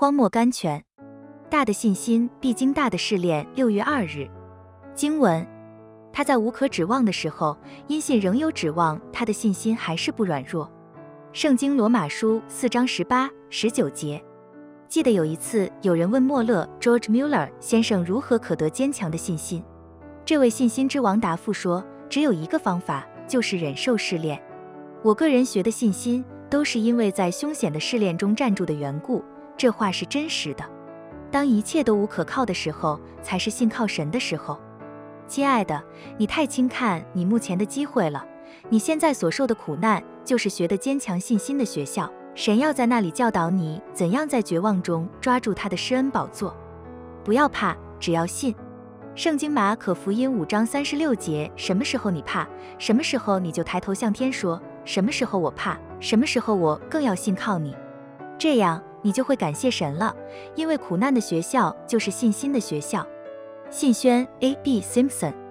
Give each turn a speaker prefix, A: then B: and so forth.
A: 荒漠甘泉。大的信心必经大的试炼。六月二日，经文：他在无可指望的时候，因信仍有指望，他的信心还是不软弱。圣经罗马书四章十八、十九节。记得有一次，有人问莫勒 （George Muller） 先生如何可得坚强的信心。这位信心之王答复说：“只有一个方法，就是忍受试炼。我个人学的信心，都是因为在凶险的试炼中站住的缘故。这话是真实的。当一切都无可靠的时候，才是信靠神的时候。亲爱的，你太轻看你目前的机会了。你现在所受的苦难，就是学的坚强信心的学校。神要在那里教导你，怎样在绝望中抓住他的施恩宝座。不要怕，只要信。”圣经马可福音五章三十六节，什么时候你怕，什么时候你就抬头向天说，什么时候我怕，什么时候我更要信靠你，这样你就会感谢神了，因为苦难的学校就是信心的学校。信宣 A. B. Simpson。